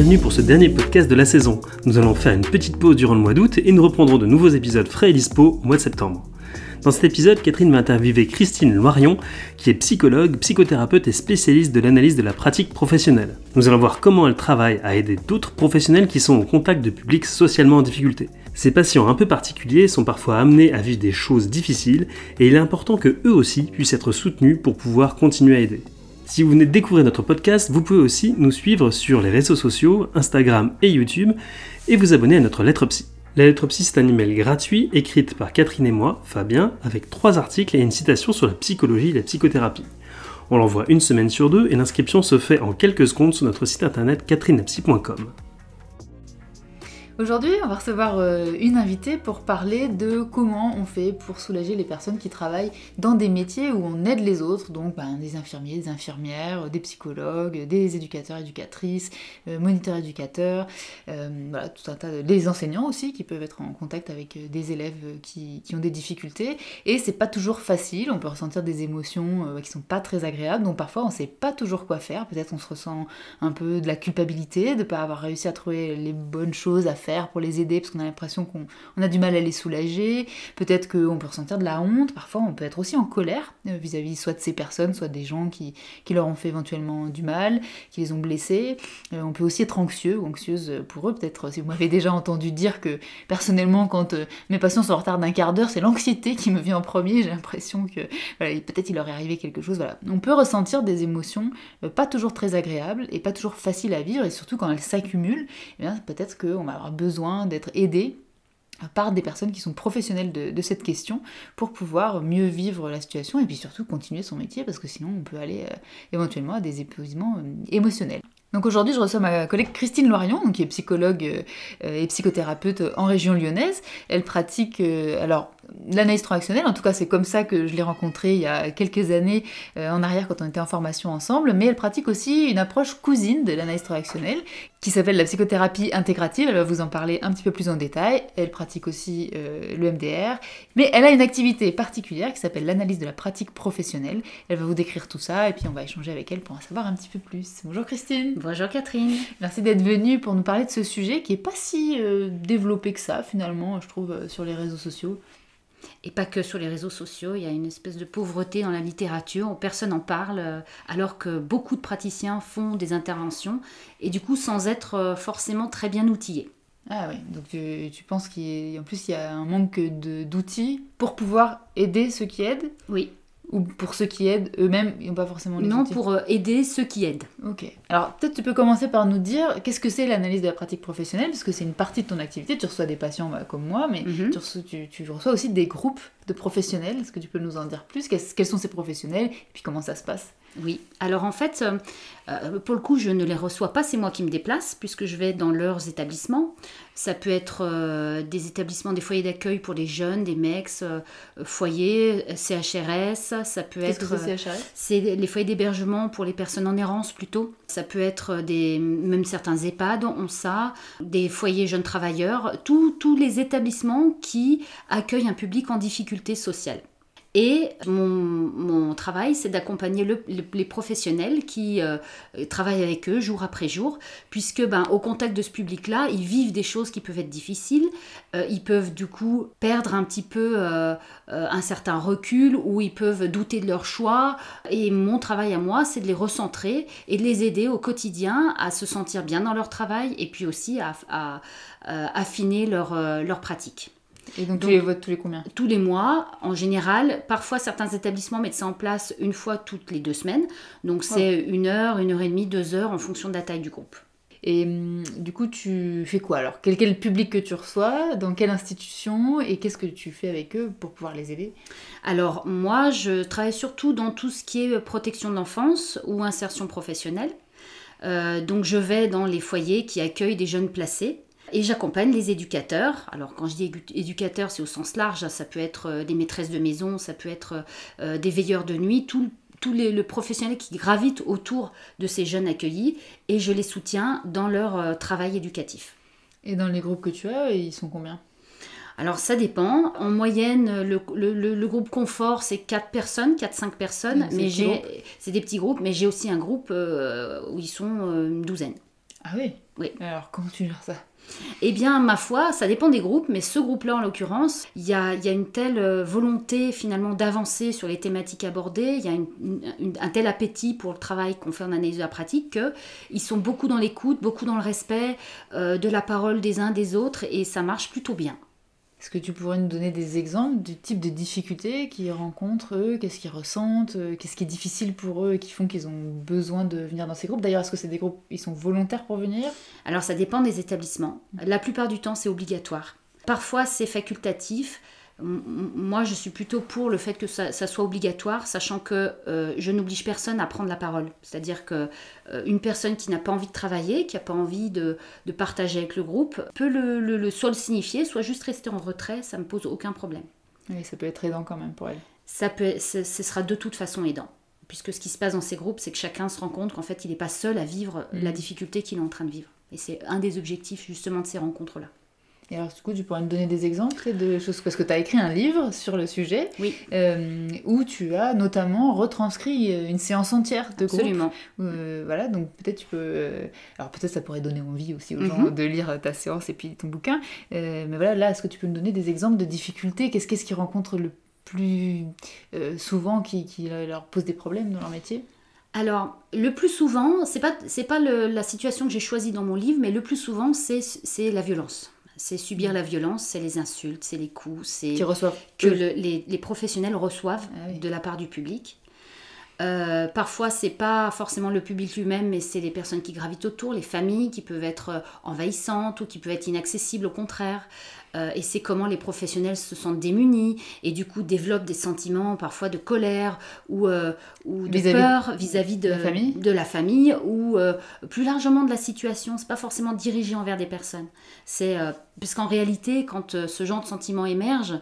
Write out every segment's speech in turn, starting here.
bienvenue pour ce dernier podcast de la saison. Nous allons faire une petite pause durant le mois d'août et nous reprendrons de nouveaux épisodes frais et dispo au mois de septembre. Dans cet épisode, Catherine va interviewer Christine Loirion, qui est psychologue, psychothérapeute et spécialiste de l'analyse de la pratique professionnelle. Nous allons voir comment elle travaille à aider d'autres professionnels qui sont au contact de publics socialement en difficulté. Ces patients un peu particuliers sont parfois amenés à vivre des choses difficiles et il est important que eux aussi puissent être soutenus pour pouvoir continuer à aider. Si vous venez de découvrir notre podcast, vous pouvez aussi nous suivre sur les réseaux sociaux, Instagram et YouTube, et vous abonner à notre lettre psy. La lettre psy, c'est un email gratuit écrite par Catherine et moi, Fabien, avec trois articles et une citation sur la psychologie et la psychothérapie. On l'envoie une semaine sur deux et l'inscription se fait en quelques secondes sur notre site internet catherinepsy.com. Aujourd'hui, on va recevoir euh, une invitée pour parler de comment on fait pour soulager les personnes qui travaillent dans des métiers où on aide les autres, donc ben, des infirmiers, des infirmières, des psychologues, des éducateurs, éducatrices, euh, moniteurs, éducateurs, euh, voilà, tout un tas de... des enseignants aussi qui peuvent être en contact avec des élèves qui, ont des difficultés. Et c'est pas toujours facile, on peut ressentir des émotions qui sont pas très agréables, donc parfois on sait pas toujours quoi faire, peut-être on se ressent un peu de la culpabilité de pas avoir réussi à trouver les bonnes choses à faire pour les aider parce qu'on a l'impression qu'on a du mal à les soulager. Peut-être qu'on peut ressentir de la honte. Parfois, on peut être aussi en colère euh, vis-à-vis soit de ces personnes, soit des gens qui, qui, leur ont fait éventuellement du mal, qui les ont blessés. Euh, on peut aussi être anxieux ou anxieuse pour eux. Peut-être si vous m'avez déjà entendu dire que personnellement, quand euh, mes patients sont en retard d'un quart d'heure, c'est l'anxiété qui me vient en premier. J'ai l'impression que peut-être il leur est arrivé quelque chose. Voilà. On peut ressentir des émotions pas toujours très agréables et pas toujours faciles à vivre et surtout quand elles s'accumulent, eh peut-être qu'on va avoir besoin d'être aidé par des personnes qui sont professionnelles de, cette question pour pouvoir mieux vivre la situation et puis surtout continuer son métier parce que sinon on peut aller euh, éventuellement à des épuisements euh, émotionnels. Donc aujourd'hui, je reçois ma collègue Christine Loirion, qui est psychologue euh, et psychothérapeute en région lyonnaise. Elle pratique, alors l'analyse transactionnelle, en tout cas c'est comme ça que je l'ai rencontrée il y a quelques années euh, en arrière quand on était en formation ensemble, mais elle pratique aussi une approche cousine de l'analyse transactionnelle qui s'appelle la psychothérapie intégrative, elle va vous en parler un petit peu plus en détail, elle pratique aussi euh, le MDR, mais elle a une activité particulière qui s'appelle l'analyse de la pratique professionnelle, elle va vous décrire tout ça et puis on va échanger avec elle pour en savoir un petit peu plus. Bonjour Christine Bonjour Catherine Merci d'être venue pour nous parler de ce sujet qui est pas si euh, développé que ça finalement, je trouve, sur les réseaux sociaux et pas que sur les réseaux sociaux. Il y a une espèce de pauvreté dans la littérature où personne n'en parle, euh, alors que beaucoup de praticiens font des interventions et du coup sans être euh, forcément très bien outillés. Ah oui, donc tu, penses qu'en plus il y a un manque d'outils pour pouvoir aider ceux qui aident? Oui. Ou pour ceux qui aident eux-mêmes, ils n'ont pas forcément les Non, pour euh, aider ceux qui aident. Ok. Alors peut-être tu peux commencer par nous dire qu'est-ce que c'est l'analyse de la pratique professionnelle, parce que c'est une partie de ton activité. Tu reçois des patients bah, comme moi, mais mhm. tu, reçois, aussi des groupes de professionnels. Est-ce que tu peux nous en dire plus? Quels sont ces professionnels? Et puis comment ça se passe? Oui, alors en fait, euh, euh, pour le coup, je ne les reçois pas, c'est moi qui me déplace, puisque je vais dans leurs établissements. Ça peut être euh, des établissements, des foyers d'accueil pour les jeunes, des mecs, foyers, CHRS, ça peut être... C'est les foyers d'hébergement pour les personnes en errance plutôt. Ça peut être des, même certains EHPAD ont ça, des foyers jeunes travailleurs, tous les établissements qui accueillent un public en difficulté sociale. Et mon, travail, c'est d'accompagner les professionnels qui euh, travaillent avec eux jour après jour, puisque ben, au contact de ce public-là, ils vivent des choses qui peuvent être difficiles, euh, ils peuvent du coup perdre un petit peu euh, un certain recul, ou ils peuvent douter de leur choix. Et mon travail à moi, c'est de les recentrer et de les aider au quotidien à se sentir bien dans leur travail, et puis aussi à, affiner leur, leur pratique. Et donc, tu les votes tous les combien? Tous les mois, en général. Parfois, certains établissements mettent ça en place une fois toutes les deux semaines. Donc, c'est une heure, une heure et demie, deux heures en fonction de la taille du groupe. Et hum, du coup, tu fais quoi alors? Quel, public que tu reçois? Dans quelle institution? Et qu'est-ce que tu fais avec eux pour pouvoir les aider? Alors, moi, je travaille surtout dans tout ce qui est protection de l'enfance ou insertion professionnelle. Euh, donc, je vais dans les foyers qui accueillent des jeunes placés. Et j'accompagne les éducateurs. Alors quand je dis éducateurs, c'est au sens large. Ça peut être euh, des maîtresses de maison, ça peut être euh, des veilleurs de nuit, tout, les, le professionnel qui gravite autour de ces jeunes accueillis. Et je les soutiens dans leur euh, travail éducatif. Et dans les groupes que tu as, ils sont combien? Alors ça dépend. En moyenne, le, groupe confort, c'est 4 personnes, 4-5 personnes. mais j'ai, c'est des petits groupes, mais j'ai aussi un groupe où ils sont une douzaine. Ah oui? Oui. Alors, comment tu gères ça? Eh bien, ma foi, ça dépend des groupes, mais ce groupe-là, en l'occurrence, il y a, une telle euh, volonté finalement d'avancer sur les thématiques abordées, il y a un tel appétit pour le travail qu'on fait en analyse de la pratique qu'ils sont beaucoup dans l'écoute, beaucoup dans le respect euh, de la parole des uns des autres, et ça marche plutôt bien. Est-ce que tu pourrais nous donner des exemples du type de difficultés qu'ils rencontrent, eux Qu'est-ce qu'ils ressentent euh, Qu'est-ce qui est difficile pour eux et qui font qu'ils ont besoin de venir dans ces groupes? D'ailleurs, est-ce que c'est des groupes, ils sont volontaires pour venir? Alors, ça dépend des établissements. La plupart du temps, c'est obligatoire. Parfois, c'est facultatif moi, je suis plutôt pour le fait que ça, soit obligatoire, sachant que euh, je n'oblige personne à prendre la parole. C'est-à-dire que euh, une personne qui n'a pas envie de travailler, qui n'a pas envie de, partager avec le groupe, peut le, le, soit le signifier, soit juste rester en retrait, ça ne me pose aucun problème. Oui, ça peut être aidant quand même pour elle. Ça peut, ce, sera de toute façon aidant. Puisque ce qui se passe dans ces groupes, c'est que chacun se rend compte qu'en fait, il n'est pas seul à vivre la difficulté qu'il est en train de vivre. Et c'est un des objectifs justement de ces rencontres-là. Et alors, du coup, tu pourrais me donner des exemples de choses Parce que tu as écrit un livre sur le sujet, oui. Euh, où tu as notamment retranscrit euh, une séance entière de groupe. Absolument. Euh, voilà, donc peut-être tu peux. alors, peut-être ça pourrait donner envie aussi aux gens mhm. de lire ta séance et puis ton bouquin. mais voilà, là, est-ce que tu peux me donner des exemples de difficultés? Qu'est-ce qu'ils rencontrent le plus souvent qui, qui leur pose des problèmes dans leur métier? Alors, le plus souvent, c'est pas pas la situation que j'ai choisie dans mon livre, mais le plus souvent, c'est la violence c'est subir la violence, c'est les insultes, c'est les coups, c'est que les, professionnels reçoivent ah de la part du public. Euh, parfois, c'est pas forcément le public lui-même, mais c'est les personnes qui gravitent autour, les familles qui peuvent être envahissantes ou qui peuvent être inaccessibles au contraire. Euh, et c'est comment les professionnels se sentent démunis et du coup développent des sentiments parfois de colère ou, euh, ou de peur vis-à-vis de, la famille ou euh, plus largement de la situation. C'est pas forcément dirigé envers des personnes. C'est parce qu'en réalité, quand ce genre de sentiments émerge,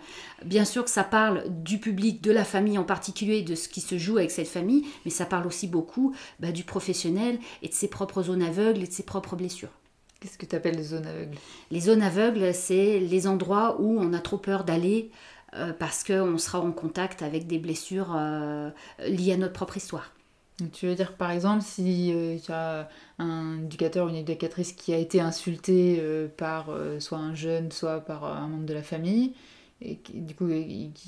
bien sûr que ça parle du public, de la famille en particulier, de ce qui se joue avec cette famille, mais ça parle aussi beaucoup bah, du professionnel et de ses propres zones aveugles et de ses propres blessures. Qu'est-ce que tu appelles les zones aveugles? Les zones aveugles, c'est les endroits où on a trop peur d'aller euh, parce qu'on sera en contact avec des blessures euh, liées à notre propre histoire. tu veux dire par exemple si euh, tu as un éducateur ou une éducatrice qui a été insulté par soit un jeune, soit par un membre de la famille, et du coup,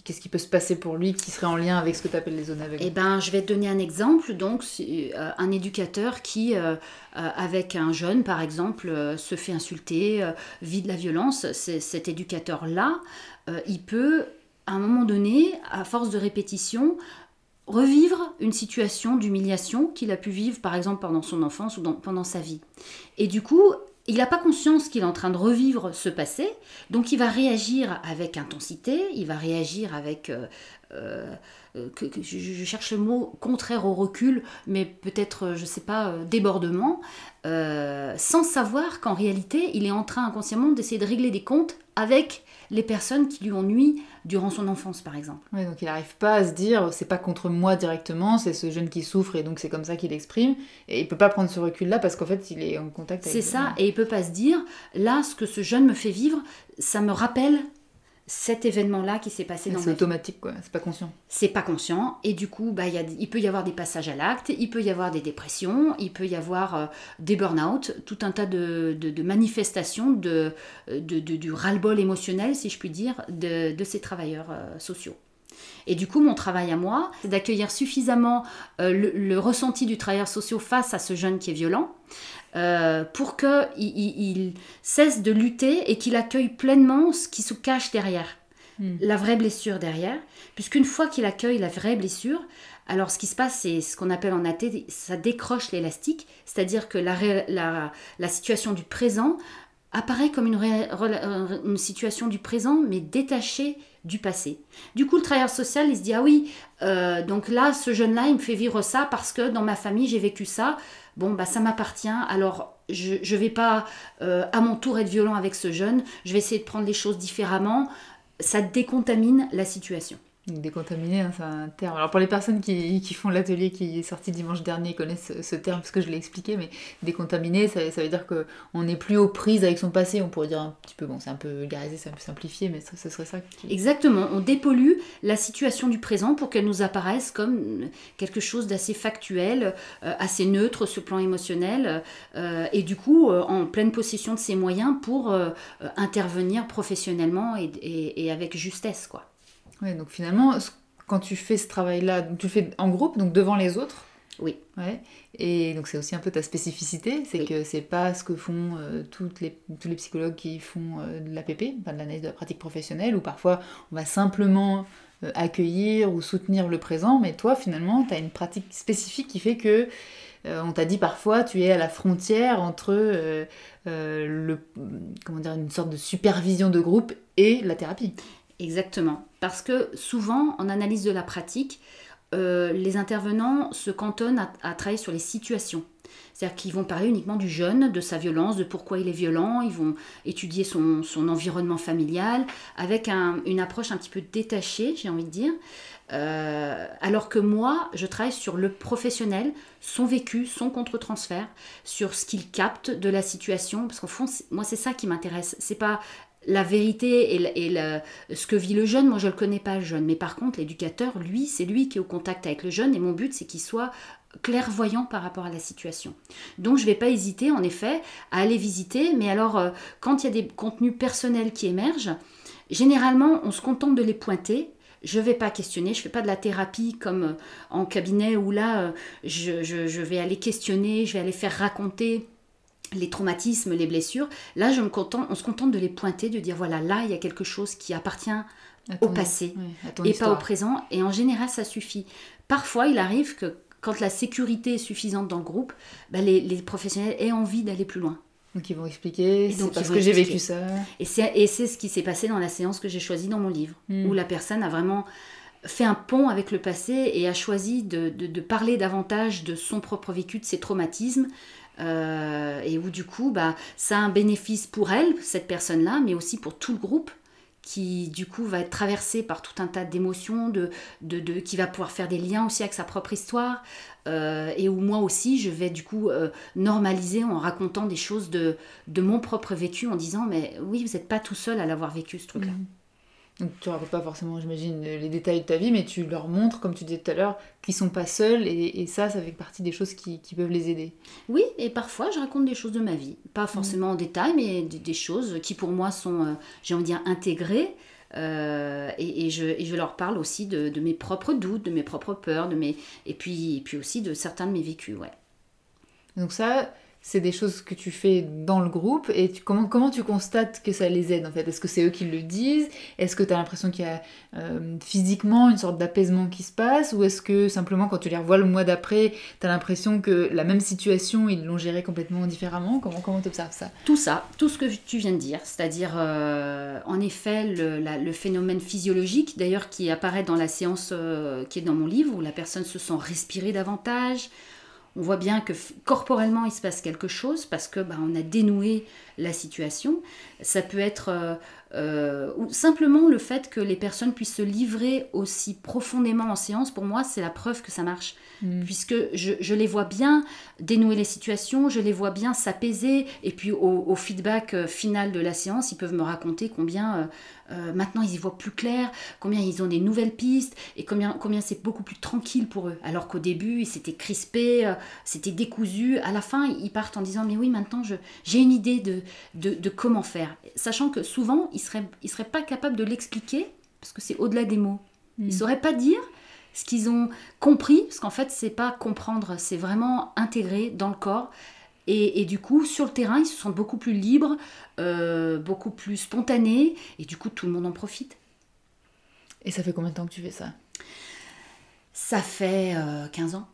qu'est-ce qui peut se passer pour lui qui serait en lien avec ce que tu appelles les zones aveugles? Eh ben, je vais te donner un exemple. Donc, euh, un éducateur qui, euh, euh, avec un jeune, par exemple, se fait insulter, vit de la violence, cet éducateur-là, il peut, à un moment donné, à force de répétition, revivre une situation d'humiliation qu'il a pu vivre, par exemple, pendant son enfance ou pendant sa vie. Et du coup, il n'a pas conscience qu'il est en train de revivre ce passé, donc il va réagir avec intensité, il va réagir avec... Euh, euh, que, je, cherche le mot contraire au recul, mais peut-être, je ne sais pas, euh, débordement, sans savoir qu'en réalité, il est en train inconsciemment d'essayer de régler des comptes avec les personnes qui lui ont nui durant son enfance, par exemple. Oui, donc il n'arrive pas à se dire c'est pas contre moi directement, c'est ce jeune qui souffre et donc c'est comme ça qu'il exprime. Et il peut pas prendre ce recul-là parce qu'en fait il est en contact avec. C'est ça, et il peut pas se dire là ce que ce jeune me fait vivre, ça me rappelle cet événement-là qui s'est passé dans C'est automatique, quoi. C'est pas conscient. C'est pas conscient. Et du coup, bah, y a, il peut y avoir des passages à l'acte, il peut y avoir des dépressions, il peut y avoir euh, des burn-out, tout un tas de, de, manifestations de, de, du ras-le-bol émotionnel, si je puis dire, de, ces travailleurs euh, sociaux. Et du coup, mon travail à moi, c'est d'accueillir suffisamment euh, le, le, ressenti du travailleur social face à ce jeune qui est violent, euh, pour qu'il il, cesse de lutter et qu'il accueille pleinement ce qui se cache derrière, hmm. la vraie blessure derrière, puisqu'une fois qu'il accueille la vraie blessure, alors ce qui se passe, c'est ce qu'on appelle en AT, ça décroche l'élastique, c'est-à-dire que la, la, la, situation du présent apparaît comme une, une, situation du présent, mais détachée du passé. Du coup, le travailleur social, il se dit, ah oui, euh, donc là, ce jeune-là, il me fait vivre ça parce que dans ma famille, j'ai vécu ça, bon, bah, ça m'appartient, alors je ne vais pas euh, à mon tour être violent avec ce jeune, je vais essayer de prendre les choses différemment, ça décontamine la situation. Décontaminer, hein, c'est un terme. Alors pour les personnes qui, qui font l'atelier qui est sorti dimanche dernier connaissent ce, terme parce que je l'ai expliqué, mais décontaminer, ça, veut dire qu'on n'est plus aux prises avec son passé. On pourrait dire un petit peu, bon, c'est un peu vulgarisé, c'est un peu simplifié, mais ce serait ça. Exactement, on dépollue la situation du présent pour qu'elle nous apparaisse comme quelque chose d'assez factuel, euh, assez neutre sur plan émotionnel, euh, et du coup euh, en pleine possession de ses moyens pour intervenir professionnellement et, et avec justesse, quoi. Ouais, donc finalement, quand tu fais ce travail-là, tu le fais en groupe, donc devant les autres. Oui. Ouais. Et donc c'est aussi un peu ta spécificité, c'est que c'est pas ce que font euh, toutes les, tous les psychologues qui font euh, de l'APP, enfin de l'analyse de la pratique professionnelle, où parfois on va simplement euh, accueillir ou soutenir le présent, mais toi finalement tu as une pratique spécifique qui fait que on t'a dit parfois tu es à la frontière entre le, comment dire, une sorte de supervision de groupe et la thérapie. Exactement. Parce que souvent, en analyse de la pratique, euh, les intervenants se cantonnent à, travailler sur les situations. C'est-à-dire qu'ils vont parler uniquement du jeune, de sa violence, de pourquoi il est violent, ils vont étudier son, environnement familial, avec une approche un petit peu détachée, j'ai envie de dire. Euh, alors que moi, je travaille sur le professionnel, son vécu, son contre-transfert, sur ce qu'il capte de la situation, parce qu'au fond, moi, c'est ça qui m'intéresse. C'est pas la vérité et, ce que vit le jeune, moi je ne le connais pas le jeune, mais par contre l'éducateur, lui, c'est lui qui est au contact avec le jeune. Et mon but c'est qu'il soit clairvoyant par rapport à la situation. Donc je ne vais pas hésiter en effet à aller visiter, mais alors euh, quand il y a des contenus personnels qui émergent, généralement on se contente de les pointer. Je ne vais pas questionner, je fais pas de la thérapie comme euh, en cabinet où là, euh, je, je, vais aller questionner, je vais aller faire raconter les traumatismes, les blessures. Là, je me contente, on se contente de les pointer, de dire voilà, là, il y a quelque chose qui appartient au passé et pas au présent. Et en général, ça suffit. Parfois, il arrive que quand la sécurité est suffisante dans le groupe, bah, les, professionnels aient envie d'aller plus loin. Donc ils vont expliquer, c'est parce que j'ai vécu ça. Et c'est ce qui s'est passé dans la séance que j'ai choisie dans mon livre, hmm. où la personne a vraiment fait un pont avec le passé et a choisi de, de parler davantage de son propre vécu, de ses traumatismes, euh, et où du coup, bah, ça a un bénéfice pour elle, cette personne-là, mais aussi pour tout le groupe qui du coup va être traversé par tout un tas d'émotions, de, de, qui va pouvoir faire des liens aussi avec sa propre histoire, euh, et où moi aussi je vais du coup euh, normaliser en racontant des choses de, de mon propre vécu, en disant mais oui, vous n'êtes pas tout seul à l'avoir vécu ce truc-là. Mmh. Donc tu racontes pas forcément, j'imagine, les détails de ta vie, mais tu leur montres, comme tu disais tout à l'heure, qu'ils sont pas seuls, et, ça, ça fait partie des choses qui, peuvent les aider. Oui, et parfois je raconte des choses de ma vie, pas forcément en détail, mais des, choses qui pour moi sont, euh, j'ai envie de dire, intégrées. Euh, et, je, et, je, leur parle aussi de, mes propres doutes, de mes propres peurs, de mes, et, puis, et puis aussi de certains de mes vécus. Ouais. Donc ça, c'est des choses que tu fais dans le groupe et comment, comment tu constates que ça les aide en fait? Est-ce que c'est eux qui le disent? Est-ce que tu as l'impression qu'il y a euh, physiquement une sorte d'apaisement qui se passe? Ou est-ce que simplement quand tu les revois le mois d'après, tu as l'impression que la même situation, ils l'ont gérée complètement différemment? Comment comment tu observes ça? Tout ça, tout ce que tu viens de dire, c'est-à-dire euh, en effet le, phénomène physiologique d'ailleurs qui apparaît dans la séance euh, qui est dans mon livre où la personne se sent respirer davantage on voit bien que corporellement il se passe quelque chose parce que bah, on a dénoué la situation. Ça peut être euh, ou simplement le fait que les personnes puissent se livrer aussi profondément en séance. Pour moi, c'est la preuve que ça marche, mm. puisque je, les vois bien dénouer les situations, je les vois bien s'apaiser, et puis au, feedback euh, final de la séance, ils peuvent me raconter combien euh, maintenant ils y voient plus clair, combien ils ont des nouvelles pistes et combien, combien c'est beaucoup plus tranquille pour eux. Alors qu'au début, c'était crispé, euh, c'était décousu. À la fin, ils partent en disant Mais oui, maintenant j'ai une idée de, de, comment faire. Sachant que souvent, ils seraient, ils seraient pas capables de l'expliquer parce que c'est au-delà des mots. Ils ne mm. sauraient pas dire ce qu'ils ont compris, parce qu'en fait, c'est pas comprendre, c'est vraiment intégrer dans le corps. Et, du coup, sur le terrain, ils se sentent beaucoup plus libres, euh, beaucoup plus spontanés, et du coup, tout le monde en profite. Et ça fait combien de temps que tu fais ça? Ça fait 15 euh, ans.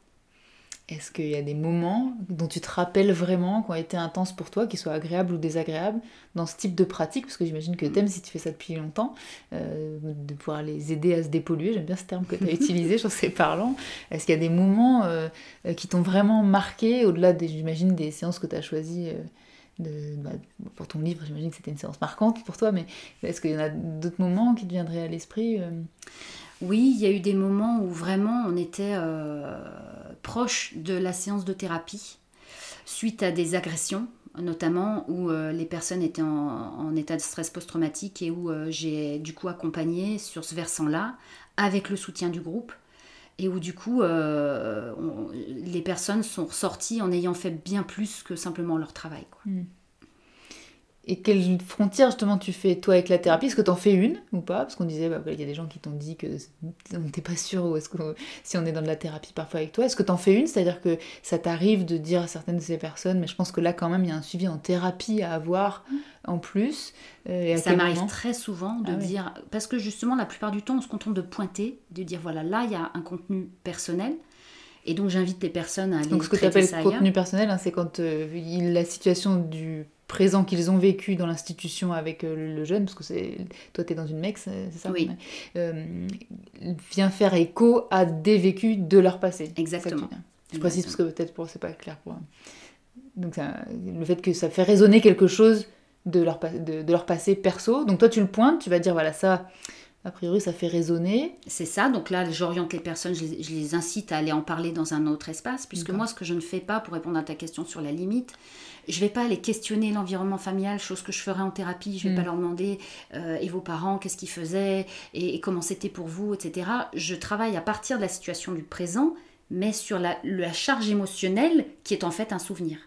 Est-ce qu'il y a des moments dont tu te rappelles vraiment qui ont été intenses pour toi, qu'ils soient agréables ou désagréables, dans ce type de pratique? Parce que j'imagine que tu aimes, si tu fais ça depuis longtemps, euh, de pouvoir les aider à se dépolluer. J'aime bien ce terme que tu as utilisé, je c'est parlant. Est-ce qu'il y a des moments euh, qui t'ont vraiment marqué, au-delà, des, j'imagine, des séances que tu as choisies euh, de, bah, pour ton livre, j'imagine que c'était une séance marquante pour toi, mais est-ce qu'il y en a d'autres moments qui te viendraient à l'esprit Oui, il y a eu des moments où vraiment on était proche de la séance de thérapie suite à des agressions notamment où euh, les personnes étaient en, état de stress post-traumatique et où euh, j'ai du coup accompagné sur ce versant-là avec le soutien du groupe et où du coup les personnes sont ressorties en ayant fait bien plus que simplement leur travail. Quoi. Hmm. Et quelle frontière justement tu fais toi avec la thérapie? Est-ce que tu en fais une ou pas? Parce qu'on disait, bah, il y a des gens qui t'ont dit que n'était pas sûr ou est-ce que si on est dans de la thérapie parfois avec toi. Est-ce que tu en fais une? C'est-à-dire que ça t'arrive de dire à certaines de ces personnes, mais je pense que là quand même il y a un suivi en thérapie à avoir mmh. en plus. Euh, ça m'arrive très souvent de ah dire, parce que justement la plupart du temps on se contente de pointer, de dire voilà là il y a un contenu personnel. Et donc j'invite les personnes à aller Donc ce que tu appelles contenu personnel, hein, c'est quand euh, la situation du présent qu'ils ont vécu dans l'institution avec euh, le jeune, parce que c'est toi tu es dans une MEX, c'est ça? Oui. Euh, vient faire écho à des vécus de leur passé. Exactement. Je précise parce que peut-être pour c'est pas clair pour. Donc le fait que ça fait résonner quelque chose de leur, de, de, leur passé perso. Donc toi tu le pointes, tu vas dire voilà ça a priori, ça fait résonner. C'est ça, donc là, j'oriente les personnes, je les, incite à aller en parler dans un autre espace, puisque moi, ce que je ne fais pas, pour répondre à ta question sur la limite, je ne vais pas aller questionner l'environnement familial, chose que je ferais en thérapie, je ne vais mm. pas leur demander, euh, et vos parents, qu'est-ce qu'ils faisaient, et, comment c'était pour vous, etc. Je travaille à partir de la situation du présent, mais sur la, charge émotionnelle qui est en fait un souvenir.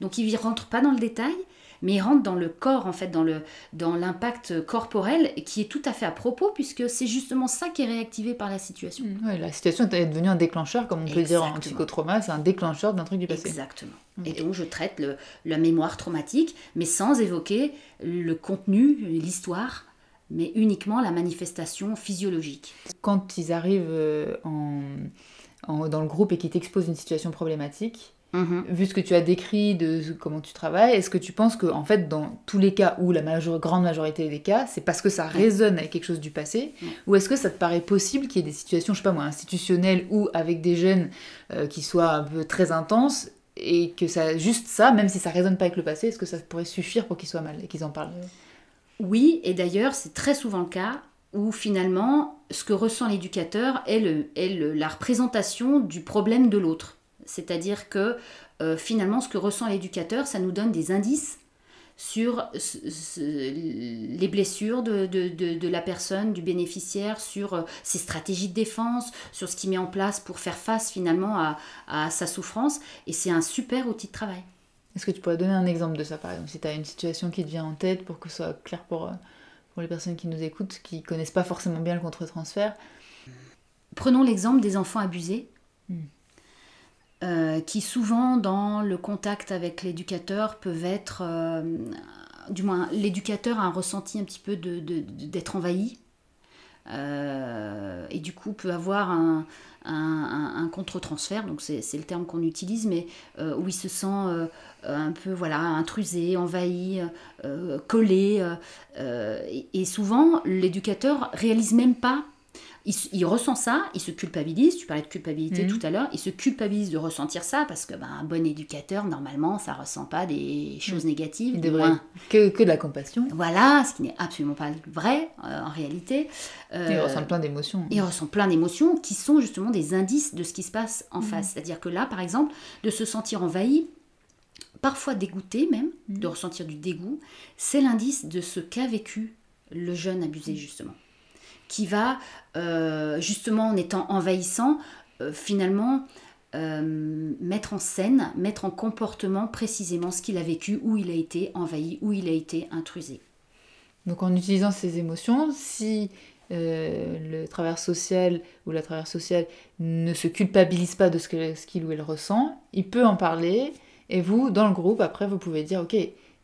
Donc il ne rentre pas dans le détail, mais il rentre dans le corps, en fait, dans, le, dans l'impact corporel qui est tout à fait à propos, puisque c'est justement ça qui est réactivé par la situation. Mm. Oui, la situation est devenue un déclencheur, comme on peut dire en psychotrauma, c'est un déclencheur d'un truc du passé. Exactement. Et donc je traite le, la mémoire traumatique, mais sans évoquer le contenu, l'histoire, mais uniquement la manifestation physiologique. Quand ils arrivent euh, en, en, dans le groupe et qu'ils t'exposent une situation problématique, Mhm. Vu ce que tu as décrit de comment tu travailles, est-ce que tu penses que, en fait, dans tous les cas, ou la grande majorité des cas, c'est parce que ça résonne avec quelque chose du passé Ou est-ce que ça te paraît possible qu'il y ait des situations, je sais pas moi, institutionnelles ou avec des jeunes euh, qui soient un peu très intenses et que ça, juste ça, même si ça résonne pas avec le passé, est-ce que ça pourrait suffire pour qu'ils soient mal et qu'ils en parlent? Oui, et d'ailleurs, c'est très souvent le cas où finalement, ce que ressent l'éducateur est, le, est la représentation du problème de l'autre. C'est-à-dire que euh, finalement, ce que ressent l'éducateur, ça nous donne des indices sur les blessures de, la personne, du bénéficiaire, sur euh, ses stratégies de défense, sur ce qu'il met en place pour faire face finalement à, sa souffrance. Et c'est un super outil de travail. Est-ce que tu pourrais donner un exemple de ça, par exemple, si tu as une situation qui te vient en tête pour que ce soit clair pour, euh, pour les personnes qui nous écoutent, qui connaissent pas forcément bien le contre-transfert? Prenons l'exemple des enfants abusés. Hmm. Euh, qui souvent dans le contact avec l'éducateur peuvent être, euh, du moins l'éducateur a un ressenti un petit peu d'être de, envahi. Euh, et du coup peut avoir un, contre-transfert, donc c'est le terme qu'on utilise, mais où il se sent un peu voilà intrusé, envahi, collé. Et, et, souvent l'éducateur réalise même pas il, ressent ça, il se culpabilise, tu parlais de culpabilité mhm. tout à l'heure, il se culpabilise de ressentir ça parce que ben, un bon éducateur, normalement, ça ressent pas des choses mhm. négatives. Il devrait que, que, de la compassion. Voilà, ce qui n'est absolument pas vrai euh, en réalité. Euh, il ressent plein d'émotions. Il ressent plein d'émotions qui sont justement des indices de ce qui se passe en mhm. face. C'est-à-dire que là, par exemple, de se sentir envahi, parfois dégoûté même, de ressentir du dégoût, c'est l'indice de ce qu'a vécu le jeune abusé justement qui va, euh, justement en étant envahissant, euh, finalement euh, mettre en scène, mettre en comportement précisément ce qu'il a vécu, où il a été envahi, où il a été intrusé. Donc en utilisant ces émotions, si le travailleur social ou la travailleuse sociale ne se culpabilise pas de ce qu'il ou elle ressent, il peut en parler et vous, dans le groupe, après, vous pouvez dire, ok,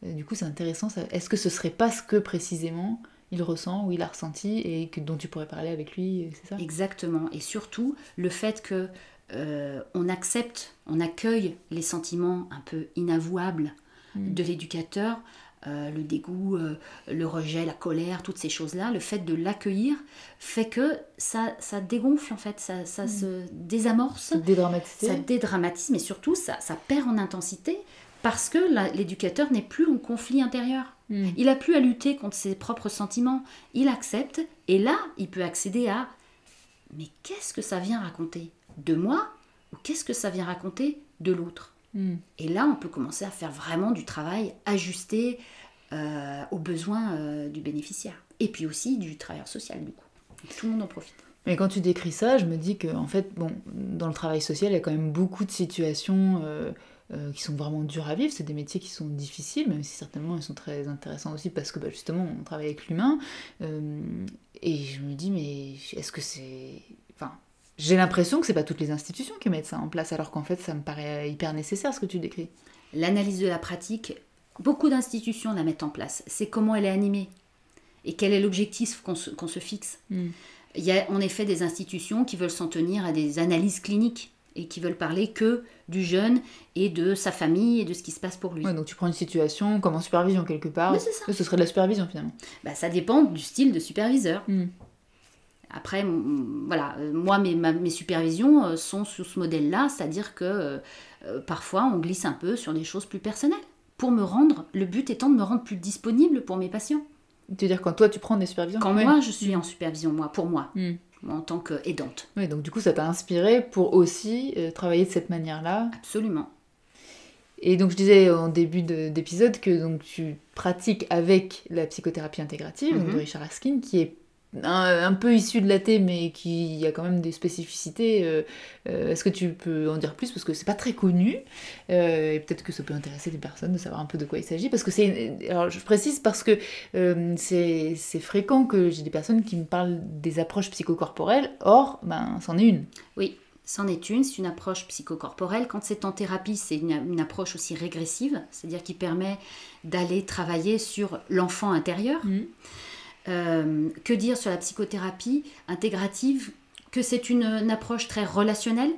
du coup c'est intéressant, est-ce que ce serait pas ce que précisément il ressent ou il a ressenti et que, dont tu pourrais parler avec lui, c'est ça? Exactement. Et surtout, le fait que euh, on accepte, on accueille les sentiments un peu inavouables mm. de l'éducateur, euh, le dégoût, euh, le rejet, la colère, toutes ces choses-là, le fait de l'accueillir fait que ça, ça dégonfle en fait, ça, ça mm. se désamorce. Ça dédramatise. Ça dédramatise, mais surtout ça, ça perd en intensité parce que l'éducateur n'est plus en conflit intérieur. Hmm. Il a plus à lutter contre ses propres sentiments. Il accepte et là, il peut accéder à mais qu'est-ce que ça vient raconter? De moi? Ou qu'est-ce que ça vient raconter de l'autre? Hmm. Et là, on peut commencer à faire vraiment du travail ajusté euh, aux besoins euh, du bénéficiaire. Et puis aussi du travailleur social, du coup. Tout le monde en profite. Mais quand tu décris ça, je me dis que en fait, bon, dans le travail social, il y a quand même beaucoup de situations euh, euh, qui sont vraiment dures à vivre. C'est des métiers qui sont difficiles, même si certainement ils sont très intéressants aussi parce que bah, justement, on travaille avec l'humain. Euh, et je me dis, mais est-ce que c'est, enfin, j'ai l'impression que c'est pas toutes les institutions qui mettent ça en place, alors qu'en fait, ça me paraît hyper nécessaire ce que tu décris. L'analyse de la pratique, beaucoup d'institutions la mettent en place. C'est comment elle est animée et quel est l'objectif qu'on se, qu'on se fixe. Hmm. Il y a en effet des institutions qui veulent s'en tenir à des analyses cliniques et qui veulent parler que du jeune et de sa famille et de ce qui se passe pour lui. Ouais, donc tu prends une situation comme en supervision quelque part. Mais c'est ça. Ce serait de la supervision finalement. Bah, ça dépend du style de superviseur. Hmm. Après, voilà, euh, moi, mes, ma- mes supervisions euh, sont sous ce modèle-là, c'est-à-dire que euh, parfois, on glisse un peu sur des choses plus personnelles. Pour me rendre, le but étant de me rendre plus disponible pour mes patients. Tu veux dire quand toi tu prends des supervisions? Quand moi, je suis en supervision, moi, pour moi, Hmm. En tant qu'aidante. Oui, donc du coup, ça t'a inspiré pour aussi euh, travailler de cette manière-là. Absolument. Et donc, je disais en début de- d'épisode que donc, tu pratiques avec la psychothérapie intégrative donc, de Mhm. Richard Askin, qui est un, un peu issu de l'AT, mais qui a quand même des spécificités. euh, euh, Est-ce que tu peux en dire plus? Parce que c'est pas très connu. euh, et peut-être que ça peut intéresser des personnes de savoir un peu de quoi il s'agit. Parce que c'est. Alors, je précise parce que c'est fréquent que j'ai des personnes qui me parlent des approches psychocorporelles. Or, ben, c'en est une. Oui, c'en est une, c'est une approche psychocorporelle. Quand c'est en thérapie, c'est une, une approche aussi régressive, c'est-à-dire qui permet d'aller travailler sur l'enfant intérieur. Mhm. Euh, que dire sur la psychothérapie intégrative? Que c'est une, approche très relationnelle,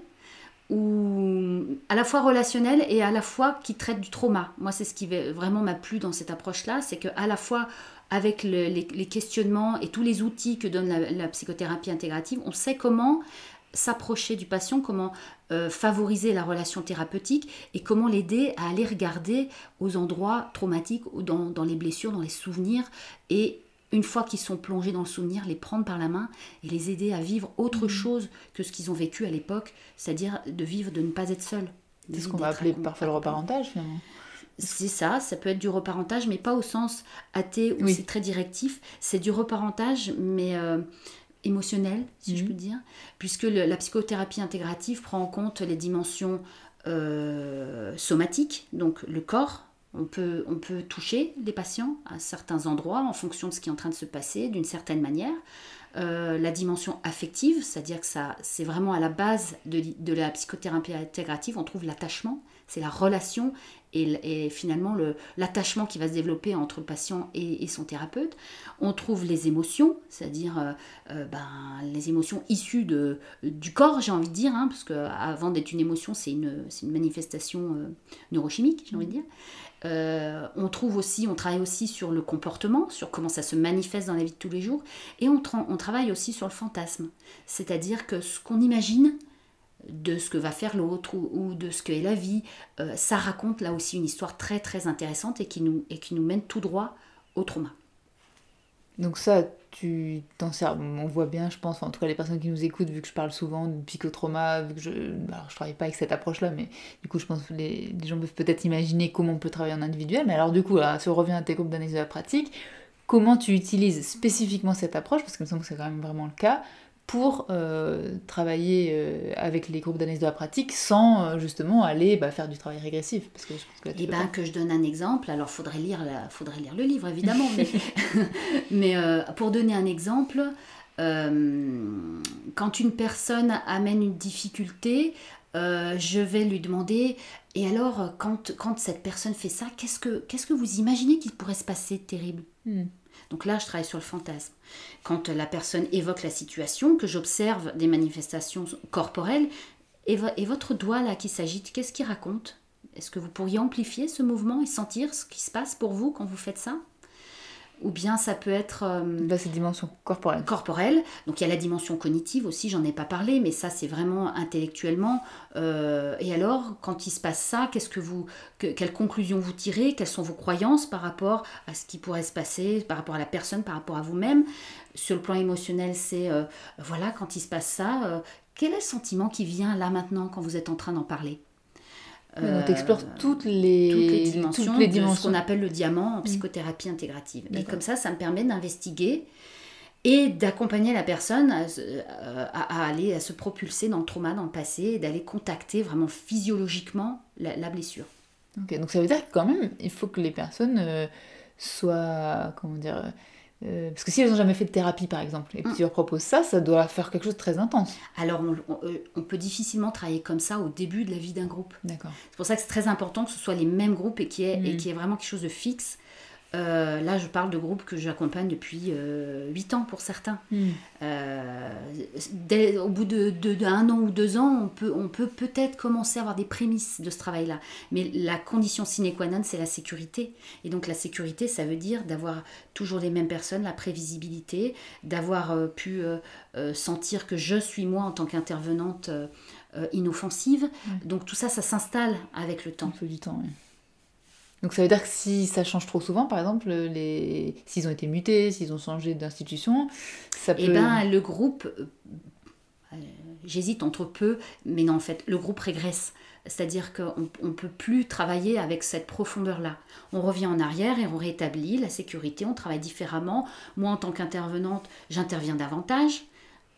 ou à la fois relationnelle et à la fois qui traite du trauma? Moi, c'est ce qui vraiment m'a plu dans cette approche-là, c'est que à la fois avec le- les, questionnements et tous les outils que donne la, psychothérapie intégrative, on sait comment s'approcher du patient, comment euh, favoriser la relation thérapeutique et comment l'aider à aller regarder aux endroits traumatiques, dans, dans les blessures, dans les souvenirs, et une fois qu'ils sont plongés dans le souvenir, les prendre par la main et les aider à vivre autre chose que ce qu'ils ont vécu à l'époque, c'est-à-dire de vivre, de ne pas être seul. C'est ce qu'on va appeler parfois le reparentage finalement. C'est ça, ça peut être du reparentage, mais pas au sens athée où Oui. c'est très directif. C'est du reparentage, mais euh, émotionnel, si je Mhm. peux dire, puisque le- la psychothérapie intégrative prend en compte les dimensions euh, somatiques, donc le corps. On peut, toucher les patients à certains endroits en fonction de ce qui est en train de se passer d'une certaine manière. Euh, la dimension affective, c'est-à-dire que ça, c'est vraiment à la base de la psychothérapie intégrative, on trouve l'attachement, c'est la relation et, finalement le- l'attachement qui va se développer entre le patient et, son thérapeute. On trouve les émotions, c'est-à-dire euh, euh, ben, les émotions issues de, du corps, j'ai envie de dire, hein, parce qu'avant d'être une émotion, c'est une, une manifestation euh, neurochimique, j'ai envie de dire. On trouve aussi, on travaille aussi sur le comportement, sur comment ça se manifeste dans la vie de tous les jours, et on travaille aussi sur le fantasme, c'est-à-dire que ce qu'on imagine de ce que va faire l'autre ou, de ce qu'est la vie, euh, ça raconte là aussi une histoire très très intéressante et qui nous, et qui nous mène tout droit au trauma. Donc ça, tu t'en sers. On voit bien, je pense, en tout cas les personnes qui nous écoutent, vu que je parle souvent de psychotrauma, vu que je, alors je travaille pas avec cette approche-là, mais du coup je pense que les, gens peuvent peut-être imaginer comment on peut travailler en individuel. Mais alors du coup, là, si on revient à tes groupes d'analyse de la pratique, comment tu utilises spécifiquement cette approche, parce qu'il me semble que c'est quand même vraiment le cas, pour euh, travailler euh, avec les groupes d'analyse de la pratique sans euh, justement aller bah, faire du travail régressif. Parce que je pense que là, tu Et peux ben que je donne un exemple, alors faudrait lire, la- faudrait lire le livre évidemment, mais, mais, pour donner un exemple, quand une personne amène une difficulté, je vais lui demander, et alors quand, quand cette personne fait ça, qu'est-ce que, qu'est-ce que vous imaginez qu'il pourrait se passer de terrible? Hmm. Donc là, je travaille sur le fantasme. Quand la personne évoque la situation, que j'observe des manifestations corporelles, et, vo- et votre doigt là qui s'agite, qu'est-ce qu'il raconte? Est-ce que vous pourriez amplifier ce mouvement et sentir ce qui se passe pour vous quand vous faites ça? Ou bien ça peut être euh, Là, c'est dimension corporelle. corporelle. Donc il y a la dimension cognitive aussi, j'en ai pas parlé, mais ça c'est vraiment intellectuellement. Euh, et alors, quand il se passe ça, qu'est-ce que vous, que- quelles conclusions vous tirez? Quelles sont vos croyances par rapport à ce qui pourrait se passer, par rapport à la personne, par rapport à vous-même? Sur le plan émotionnel, c'est euh, voilà, quand il se passe ça, euh, quel est le sentiment qui vient là maintenant quand vous êtes en train d'en parler? On t'explore toutes les, toutes les dimensions, toutes les de ce dimensions. qu'on appelle le diamant en psychothérapie intégrative. Et comme ça, ça me permet d'investiguer et d'accompagner la personne à, se- euh, à- à aller à se propulser dans le trauma, dans le passé, et d'aller contacter vraiment physiologiquement la, la blessure. Ok, donc ça veut dire que quand même, il faut que les personnes euh, soient, comment dire, euh, parce que si elles n'ont jamais fait de thérapie par exemple, et que Mm. tu leur proposes ça, ça doit faire quelque chose de très intense. Alors, on, on- euh, on peut difficilement travailler comme ça au début de la vie d'un groupe. D'accord. C'est pour ça que c'est très important que ce soit les mêmes groupes et qu'il y ait, et Mm. qu'il y ait vraiment quelque chose de fixe. Euh, là, je parle de groupes que j'accompagne depuis 8 ans pour certains. Euh, dès- au bout de, de- d'un an ou deux ans, on peut, on peut peut-être commencer à avoir des prémices de ce travail-là. Mais la condition sine qua non, c'est la sécurité. Et donc la sécurité, ça veut dire d'avoir toujours les mêmes personnes, la prévisibilité, d'avoir euh, pu euh, euh, sentir que je suis moi en tant qu'intervenante euh, euh, inoffensive. Donc tout ça, ça s'installe avec le temps. Il faut du temps. oui. Donc ça veut dire que si ça change trop souvent, par exemple, les... s'ils ont été mutés, s'ils ont changé d'institution, ça peut... Et ben le groupe, euh, j'hésite entre peu, mais non en fait, le groupe régresse. C'est-à-dire qu'on ne peut plus travailler avec cette profondeur-là. On revient en arrière et on rétablit la sécurité, on travaille différemment. Moi, en tant qu'intervenante, j'interviens davantage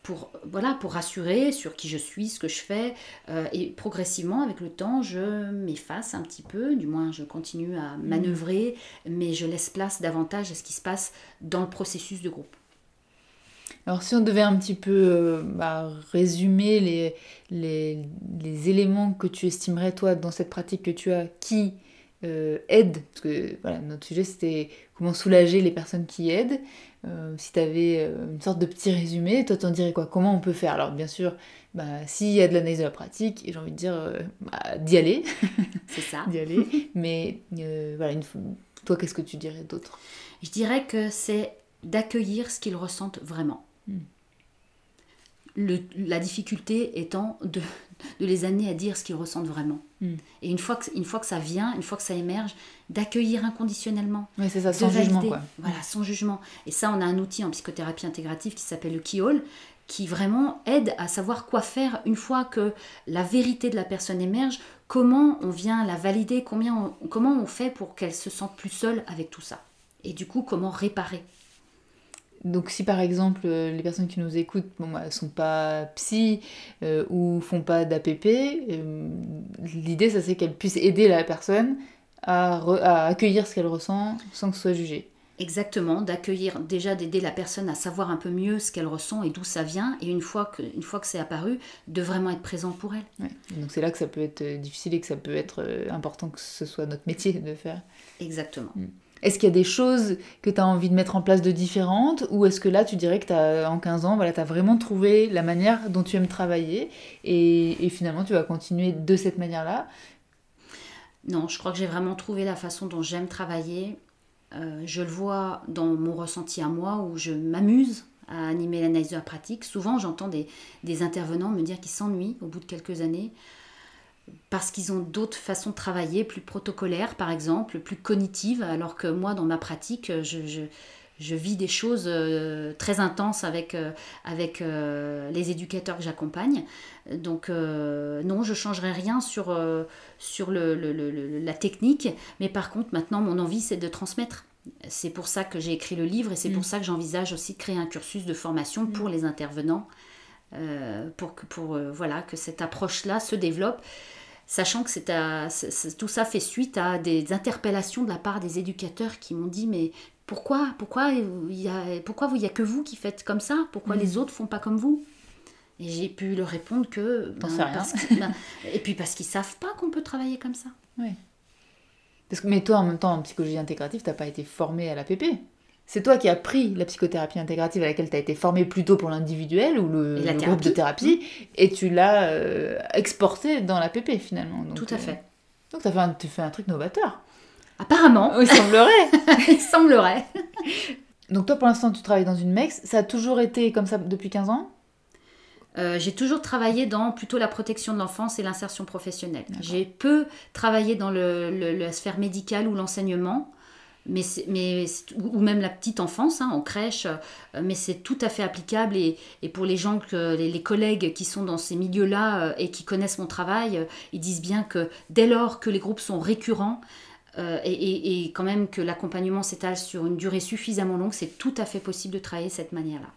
pour, voilà, pour rassurer sur qui je suis, ce que je fais. euh, et progressivement, avec le temps, je m'efface un petit peu, du moins je continue à manœuvrer, mais je laisse place davantage à ce qui se passe dans le processus de groupe. Alors si on devait un petit peu euh, bah, résumer les, les, les éléments que tu estimerais, toi, dans cette pratique que tu as, qui euh, aident, parce que voilà, notre sujet c'était comment soulager les personnes qui aident, Euh, si tu avais une sorte de petit résumé, toi t'en dirais quoi? Comment on peut faire? Alors bien sûr, bah, s'il y a de l'analyse de la pratique, j'ai envie de dire euh, bah, d'y aller, C'est ça. d'y aller, mais euh, voilà, une toi qu'est-ce que tu dirais d'autre? Je dirais que c'est d'accueillir ce qu'ils ressentent vraiment. Mm. Le- la difficulté étant de, de les amener à dire ce qu'ils ressentent vraiment. Mm. Et une fois, que, une fois que ça vient, une fois que ça émerge, d'accueillir inconditionnellement. Ouais, c'est ça, de sans jugement quoi. Voilà, sans jugement. Et ça, on a un outil en psychothérapie intégrative qui s'appelle le Keyhole, qui vraiment aide à savoir quoi faire une fois que la vérité de la personne émerge, comment on vient la valider, combien on- comment on fait pour qu'elle se sente plus seule avec tout ça. Et du coup, comment réparer. Donc si par exemple euh, les personnes qui nous écoutent bon, bah, sont pas psy euh, ou font pas d'APP, euh, l'idée ça c'est qu'elles puissent aider la personne à, re- à accueillir ce qu'elle ressent sans que ce soit jugé. Exactement, d'accueillir, déjà d'aider la personne à savoir un peu mieux ce qu'elle ressent et d'où ça vient, et une fois que, une fois que c'est apparu, de vraiment être présent pour elle. Ouais. Donc c'est là que ça peut être euh, difficile et que ça peut être important que ce soit notre métier de faire. Exactement. Est-ce qu'il y a des choses que tu as envie de mettre en place de différentes ou est-ce que là tu dirais que t'as, en 15 ans, voilà, tu as vraiment trouvé la manière dont tu aimes travailler et, finalement tu vas continuer de cette manière-là? Non, je crois que j'ai vraiment trouvé la façon dont j'aime travailler. Euh, je le vois dans mon ressenti à moi où je m'amuse à animer l'analyse de la pratique. Souvent, j'entends des intervenants me dire qu'ils s'ennuient au bout de quelques années parce qu'ils ont d'autres façons de travailler, plus protocolaires par exemple, plus cognitives, alors que moi, dans ma pratique, je, je, je vis des choses euh, très intenses avec, euh, avec euh, les éducateurs que j'accompagne. Donc non, je changerai rien sur, sur le, le- le- le- la technique, mais par contre maintenant mon envie c'est de transmettre. C'est pour ça que j'ai écrit le livre et c'est Mm. pour ça que j'envisage aussi de créer un cursus de formation pour les intervenants, pour, que, pour voilà, que cette approche-là se développe, sachant que c'est à- tout ça fait suite à des interpellations de la part des éducateurs qui m'ont dit mais pourquoi pourquoi il y a pourquoi vous il y a que vous qui faites comme ça? Pourquoi Mm. les autres font pas comme vous? Et j'ai pu leur répondre que rien. parce ben, et puis parce qu'ils savent pas qu'on peut travailler comme ça Parce que, mais toi, en même temps, en psychologie intégrative, t'as pas été formé à l'APP. C'est toi qui as pris la psychothérapie intégrative à laquelle tu as été formé plutôt pour l'individuel ou le, la groupe de thérapie, et tu l'as euh, exporté dans l'APP finalement. Donc, tout à euh, fait donc t'as fait un, tu fais un truc novateur. Apparemment. Il semblerait. Il semblerait. Donc toi, pour l'instant, tu travailles dans une MEX. Ça a toujours été comme ça depuis 15 ans? Euh, j'ai toujours travaillé dans plutôt la protection de l'enfance et l'insertion professionnelle. J'ai peu travaillé dans le, la sphère médicale ou l'enseignement, mais, mais ou même la petite enfance hein, en crèche, euh, mais c'est tout à fait applicable et, et pour les gens, les, collègues qui sont dans ces milieux-là euh, et qui connaissent mon travail, ils disent bien que dès lors que les groupes sont récurrents, et, et, quand même que l'accompagnement s'étale sur une durée suffisamment longue, c'est tout à fait possible de travailler de cette manière-là.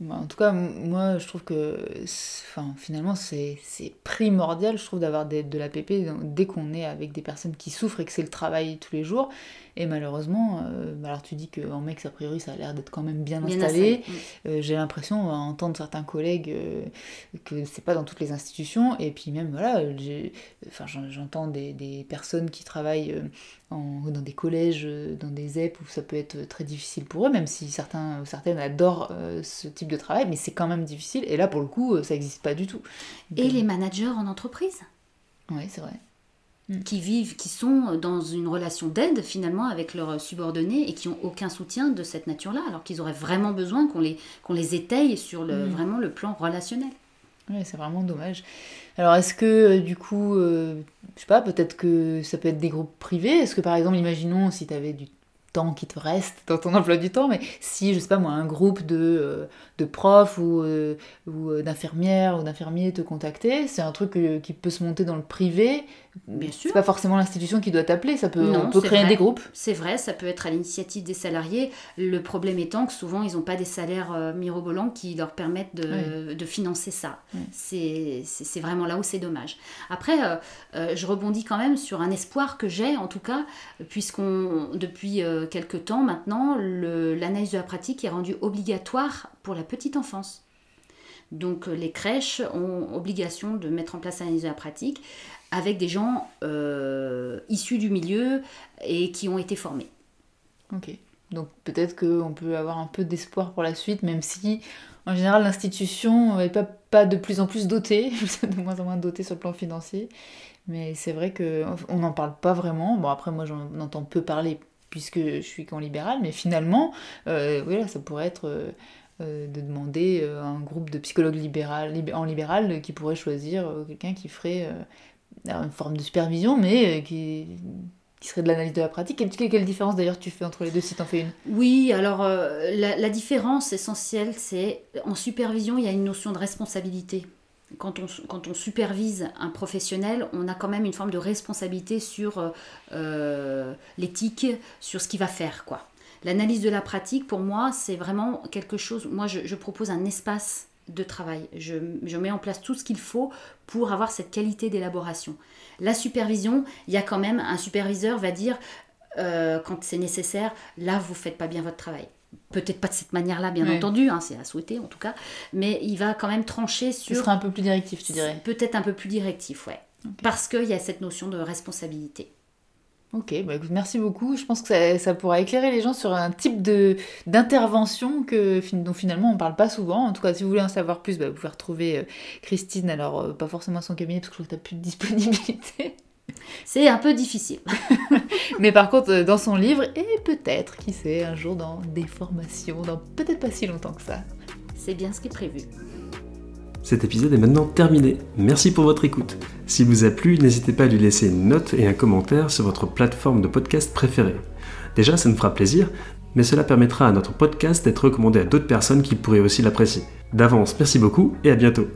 Bah, en tout cas, moi, je trouve que enfin, finalement, c'est primordial, je trouve, d'avoir de l'APP dès qu'on est avec des personnes qui souffrent et que c'est le travail tous les jours. Et malheureusement, euh, alors tu dis qu'en mec, a priori, ça a l'air d'être quand même bien, installé. Euh, j'ai l'impression, à entendre certains collègues, euh, que c'est pas dans toutes les institutions. Et puis même, voilà, enfin, j'entends des, des, personnes qui travaillent en, dans des collèges, dans des EP où ça peut être très difficile pour eux, même si certains, certaines adorent ce type de travail, mais c'est quand même difficile. Et là, pour le coup, ça n'existe pas du tout. et les managers en entreprise? Oui, c'est vrai. Mm. qui vivent, qui sont dans une relation d'aide finalement avec leurs subordonnés et qui n'ont aucun soutien de cette nature-là, alors qu'ils auraient vraiment besoin qu'on les, qu'on les étaye sur le, mm. vraiment le plan relationnel. Oui, c'est vraiment dommage. Alors est-ce que euh, du coup, euh, je sais pas, peut-être que ça peut être des groupes privés Est-ce que par exemple, imaginons si tu avais du temps qui te reste dans ton emploi du temps, mais si, je sais pas moi, un groupe de, euh, de profs ou, euh, ou d'infirmières ou d'infirmiers te contacter, c'est un truc qui peut se monter dans le privé. Bien sûr. C'est pas forcément l'institution qui doit t'appeler, ça peut, on peut créer des groupes. C'est vrai, ça peut être à l'initiative des salariés. Le problème étant que souvent ils n'ont pas des salaires mirobolants qui leur permettent de, de financer ça. C'est vraiment là où c'est dommage. Après, je rebondis quand même sur un espoir que j'ai, en tout cas, puisqu'on, depuis quelques temps maintenant, l'analyse de la pratique est rendue obligatoire pour la petite enfance. Donc euh, les crèches ont obligation de mettre en place de la pratique avec des gens euh, issus du milieu et qui ont été formés. Ok. Donc peut-être qu'on peut avoir un peu d'espoir pour la suite, même si en général l'institution n'est pas, pas de plus en plus dotée, de moins en moins dotée sur le plan financier. Mais c'est vrai qu'on n'en parle pas vraiment. Bon après moi j'en entends peu parler puisque je suis qu'en libéral, mais finalement, euh, voilà, ça pourrait être euh, euh, de demander à un groupe de psychologues libéral, en libéral qui pourrait choisir quelqu'un qui ferait une forme de supervision, mais qui, qui serait de l'analyse de la pratique. Quelle, quelle différence d'ailleurs tu fais entre les deux si tu en fais une? Oui, alors la, différence essentielle, c'est en supervision, il y a une notion de responsabilité quand on, supervise un professionnel, on a quand même une forme de responsabilité sur euh, euh, l'éthique, sur ce qu'il va faire. quoi. L'analyse de la pratique, pour moi, c'est vraiment quelque chose. Moi, je, propose un espace de travail. Je, mets en place tout ce qu'il faut pour avoir cette qualité d'élaboration. La supervision, il y a quand même un superviseur va dire euh, quand c'est nécessaire, là vous faites pas bien votre travail. Peut-être pas de cette manière-là, bien entendu, hein, c'est à souhaiter en tout cas, mais il va quand même trancher sur. Ce sera un peu plus directif, tu dirais. Peut-être un peu plus directif, ouais. Parce qu'il y a cette notion de responsabilité. Ok, bah écoute, merci beaucoup. Je pense que ça, ça, pourra éclairer les gens sur un type de d'intervention que dont finalement on ne parle pas souvent. En tout cas, si vous voulez en savoir plus, bah, vous pouvez retrouver euh, Christine. Alors, euh, pas forcément son cabinet parce que je crois que tu n'as plus de disponibilité. C'est un peu difficile. Mais par contre, euh, dans son livre, et peut-être, qui sait, un jour dans des formations, dans peut-être pas si longtemps que ça. C'est bien ce qui est prévu. Cet épisode est maintenant terminé. Merci pour votre écoute. S'il vous a plu, n'hésitez pas à lui laisser une note et un commentaire sur votre plateforme de podcast préférée. Déjà, ça nous fera plaisir, mais cela permettra à notre podcast d'être recommandé à d'autres personnes qui pourraient aussi l'apprécier. D'avance, merci beaucoup et à bientôt.